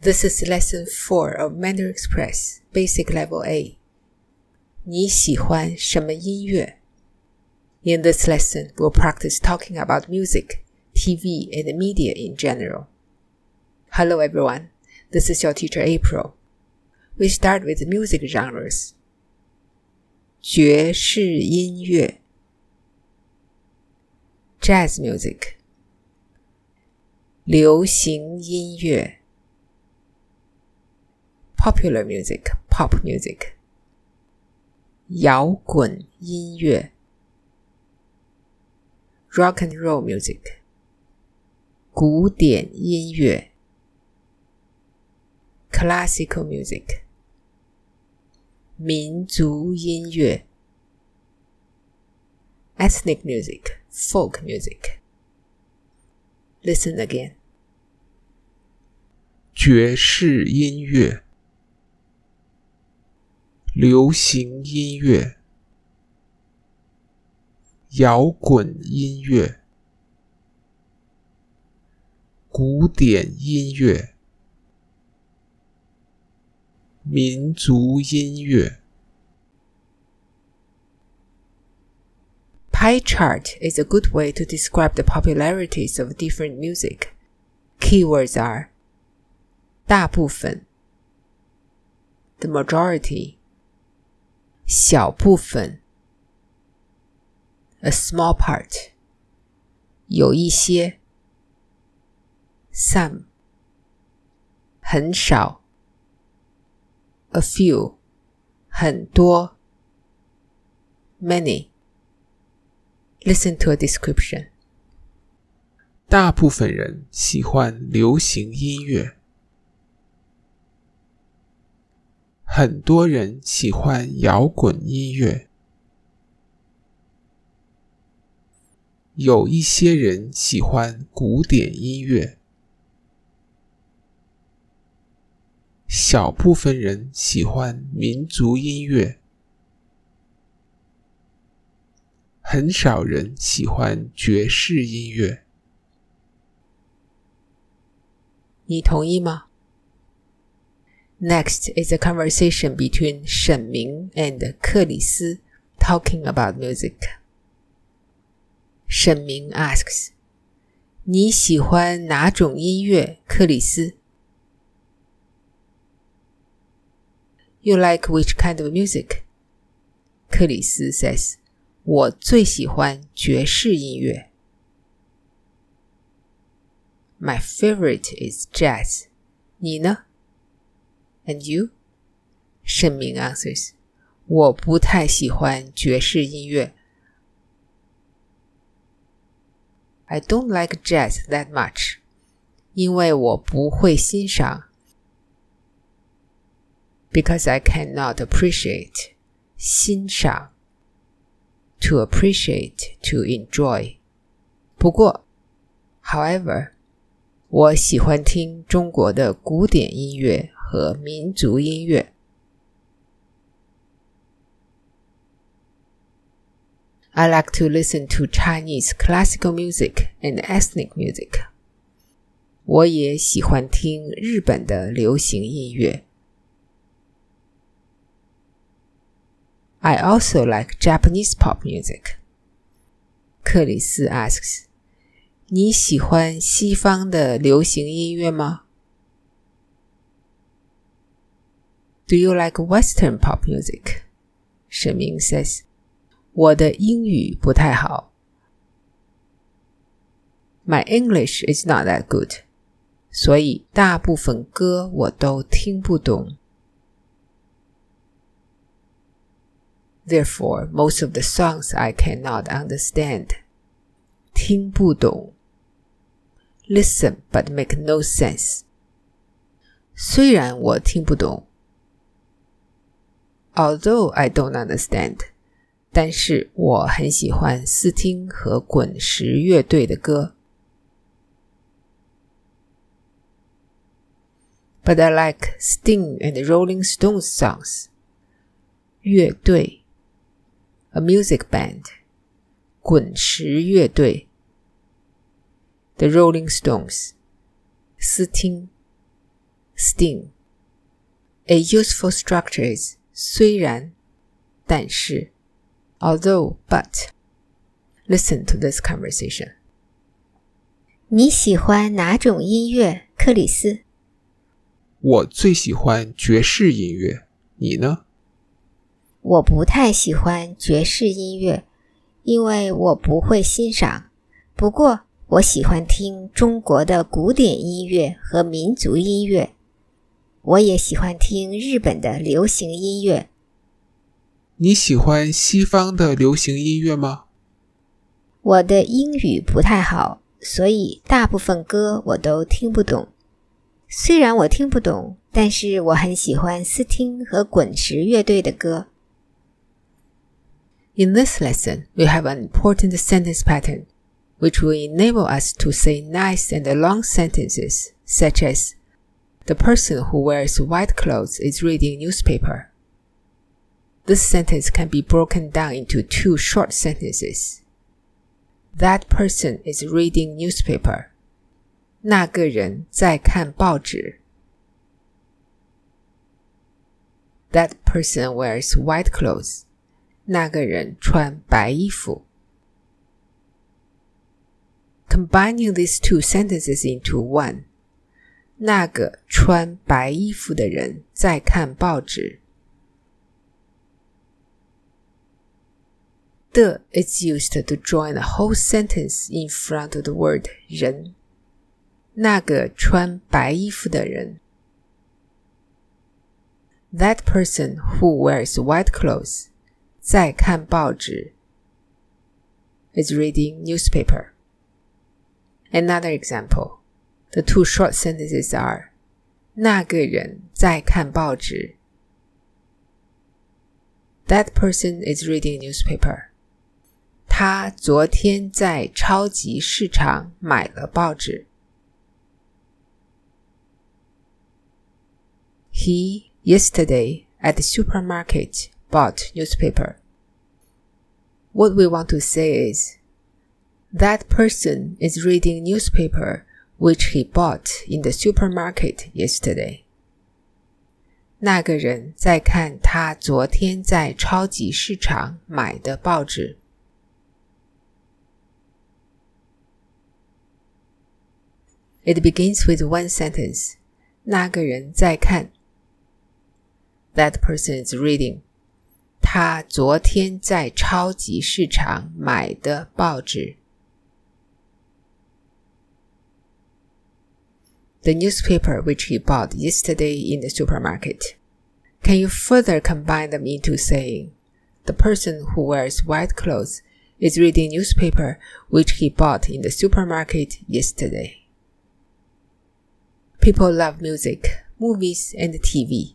This is lesson 4 of Mandarin Express, basic level A. 你喜欢什么音乐? In this lesson, we'll practice talking about music, TV, and media in general. Hello everyone, this is your teacher April. We start with music genres. 爵士音乐 Jazz music 流行音乐 Popular music, pop music 摇滚音乐 Rock and roll music 古典音乐 Classical music 民族音乐 ethnic music, folk music. Listen again. 爵士音乐、 流行音乐、摇滚音乐、古典音乐。民族音乐。Pie chart is a good way to describe the popularities of different music. Keywords are 大部分 the majority 小部分 a small part 有一些 some 很少 a few, 很多 many. Listen to a description. 大部分人喜欢流行音乐， 很多人喜欢摇滚音乐，有一些人喜欢古典音乐。小部分人喜欢民族音乐，很少人喜欢爵士音乐。你同意吗 ？Next is a conversation between 沈明 and 克里斯 talking about music. 沈明 asks：“ 你喜欢哪种音乐，克里斯？” You like which kind of music? 克里斯 says，我最喜欢爵士音乐。My favorite is jazz. 你呢 ？And you? 盛明 answers，我不太喜欢爵士音乐。I don't like jazz that much，因为我不会欣赏 because I cannot appreciate 欣赏 to appreciate to enjoy。不过，however，我喜欢听中国的古典音乐 和民族音乐。I like to listen to Chinese classical music and ethnic music. 我也喜欢听日本的流行音乐。I also like Japanese pop music. 克里斯 asks，你喜欢西方的流行音乐吗 Do you like Western pop music? Shen Ming says, "My English is not that good. 所以大部分歌我都听不懂。Therefore, most of the songs I cannot understand. 听不懂。Listen but make no sense. 虽然我听不懂，Although I don't understand. 但是我很喜欢斯汀和滚石乐队的歌。But I like Sting and the Rolling Stones songs. 乐队 a music band, 滚石乐队，The Rolling Stones，斯汀 sting. A useful structure is 虽然，但是，although but. Listen to this conversation. 你喜欢哪种音乐，克里斯？我最喜欢爵士音乐，你呢？我不太喜欢爵士音乐，因为我不会欣赏。不过，我喜欢听中国的古典音乐和民族音乐。我也喜欢听日本的流行音乐。你喜欢西方的流行音乐吗？我的英语不太好。所以大部分歌我都听不懂。虽然我听不懂，但是我很喜欢斯汀和滚石乐队的歌。In this lesson, we have an important sentence pattern, which will enable us to say nice and long sentences, such as The person who wears white clothes is reading newspaper. This sentence can be broken down into two short sentences. That person is reading newspaper. 那个人在看报纸。That person wears white clothes. 那个人穿白衣服。Combining these two sentences into one. 那个穿白衣服的人在看报纸。the is used to join a whole sentence in front of the word 人。那个穿白衣服的人。That person who wears white clothes 在看报纸 is reading newspaper. Another example. The two short sentences are 那个人在看报纸 That person is reading newspaper. 他昨天在超级市场买了报纸。He yesterday at the supermarket bought newspaper. What we want to say is that person is reading newspaper which he bought in the supermarket yesterday. 那个人在看他昨天在超级市场买的报纸。It begins with one sentence. 那个人在看。That person is reading. 他昨天在超级市场买的报纸。 The newspaper which he bought yesterday in the supermarket. Can you further combine them into saying, the person who wears white clothes is reading newspaper which he bought in the supermarket yesterday. People love music, movies, and TV.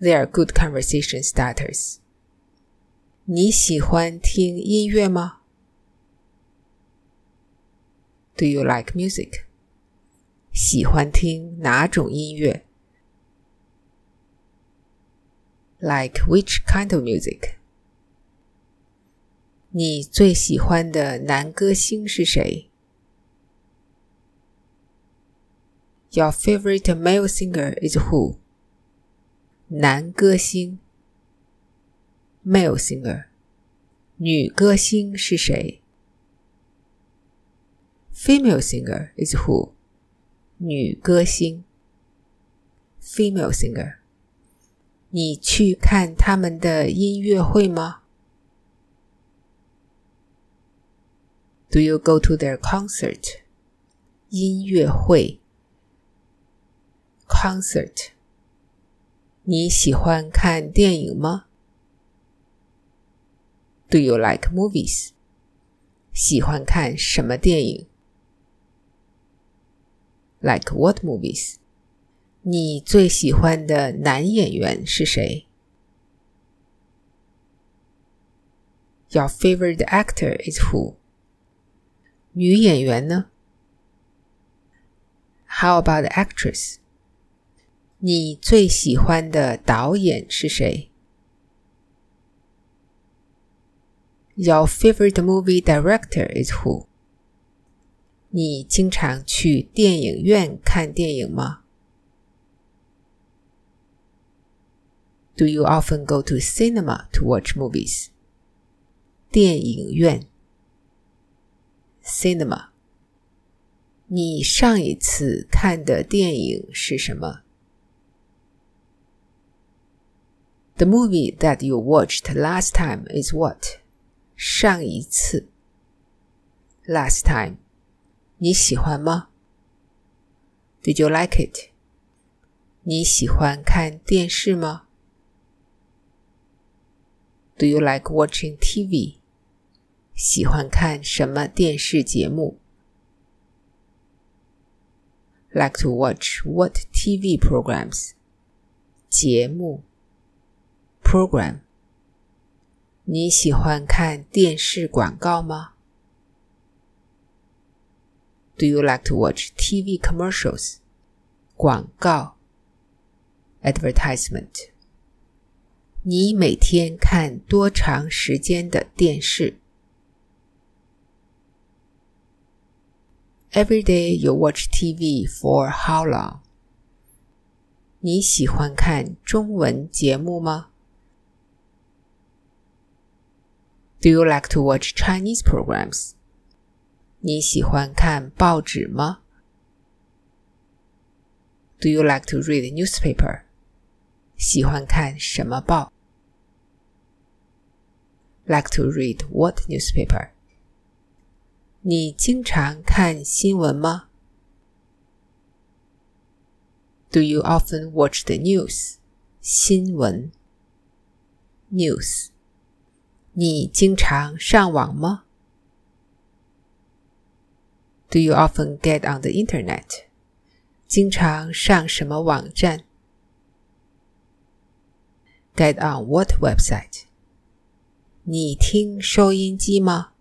They are good conversation starters. 你喜欢听音乐吗？Do you like music? 喜欢听哪种音乐？Like which kind of music? 你最喜欢的男歌星是谁？Your favorite male singer is who? 男歌星 male singer 女歌星是谁？Female singer is who? 女歌星 female singer 你去看他们的音乐会吗？Do you go to their concert? 音乐会 concert。你喜欢看电影吗？Do you like movies？喜欢看什么电影 ？Like what movies？你最喜欢的男演员是谁？Your favorite actor is who？女演员呢？How about the actress？你最喜欢的导演是谁？Your favorite movie director is who？ 你经常去电影院看电影吗 Do you often go to cinema to watch movies? 电影院 cinema。你上一次看的电影是什么？The movie that you watched last time is what? 上一次 last time。 你喜欢吗？Did you like it？你喜欢看电视吗？Do you like watching TV？喜欢看什么电视节目？Like to watch what TV programs？节目 program。你喜欢看电视广告吗 ？Do you like to watch TV commercials？广告 advertisement。你每天看多长时间的电视？Every day you watch TV for how long？你喜欢看中文节目吗？Do you like to watch Chinese programs？ 你喜欢看报纸吗？Do you like to read newspaper？喜欢看什么报？Like to read what newspaper？你经常看新闻吗？Do you often watch the news？新闻 news。你经常上网吗 ？Do you often get on the internet？经常上什么网站？Get on what website？你听收音机吗？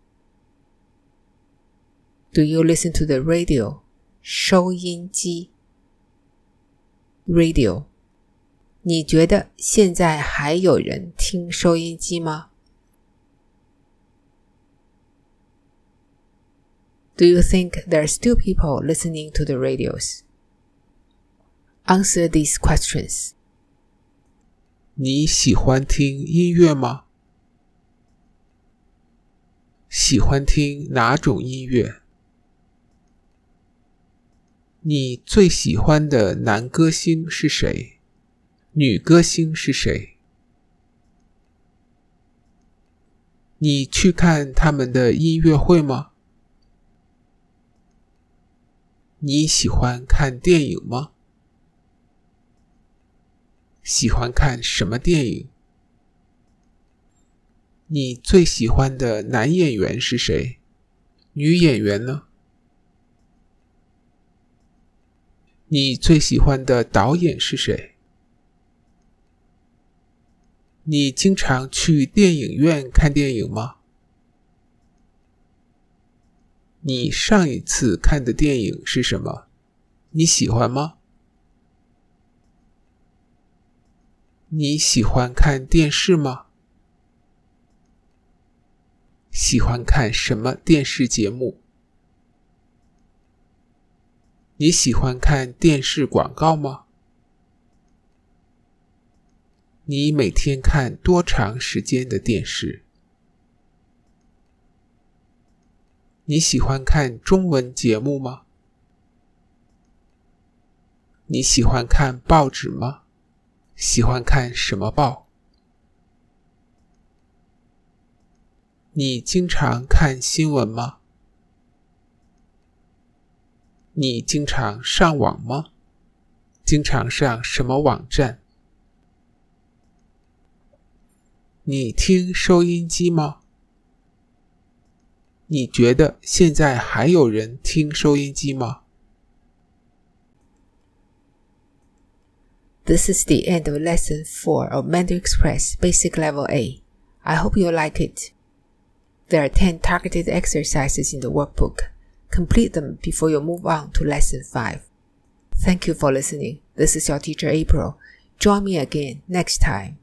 Do you listen to the radio？收音机，radio。你觉得现在还有人听收音机吗 ？Do you think there are still people listening to the radios? Answer these questions. 你喜欢听音乐吗？喜欢听哪种音乐？你最喜欢的男歌星是谁？女歌星是谁？你去看他们的音乐会吗？你喜欢看电影吗？喜欢看什么电影？你最喜欢的男演员是谁？女演员呢？你最喜欢的导演是谁？你经常去电影院看电影吗？你上一次看的电影是什么？你喜欢吗？你喜欢看电视吗？喜欢看什么电视节目？你喜欢看电视广告吗？你每天看多长时间的电视？你喜欢看中文节目吗？你喜欢看报纸吗？喜欢看什么报？你经常看新闻吗？你经常上网吗？经常上什么网站？你听收音机吗？你觉得现在还有人听收音机吗？This is the end of lesson 4 of Mandarin Express Basic Level A. I hope you like it. There are 10 targeted exercises in the workbook. Complete them before you move on to lesson 5. Thank you for listening. This is your teacher April. Join me again next time.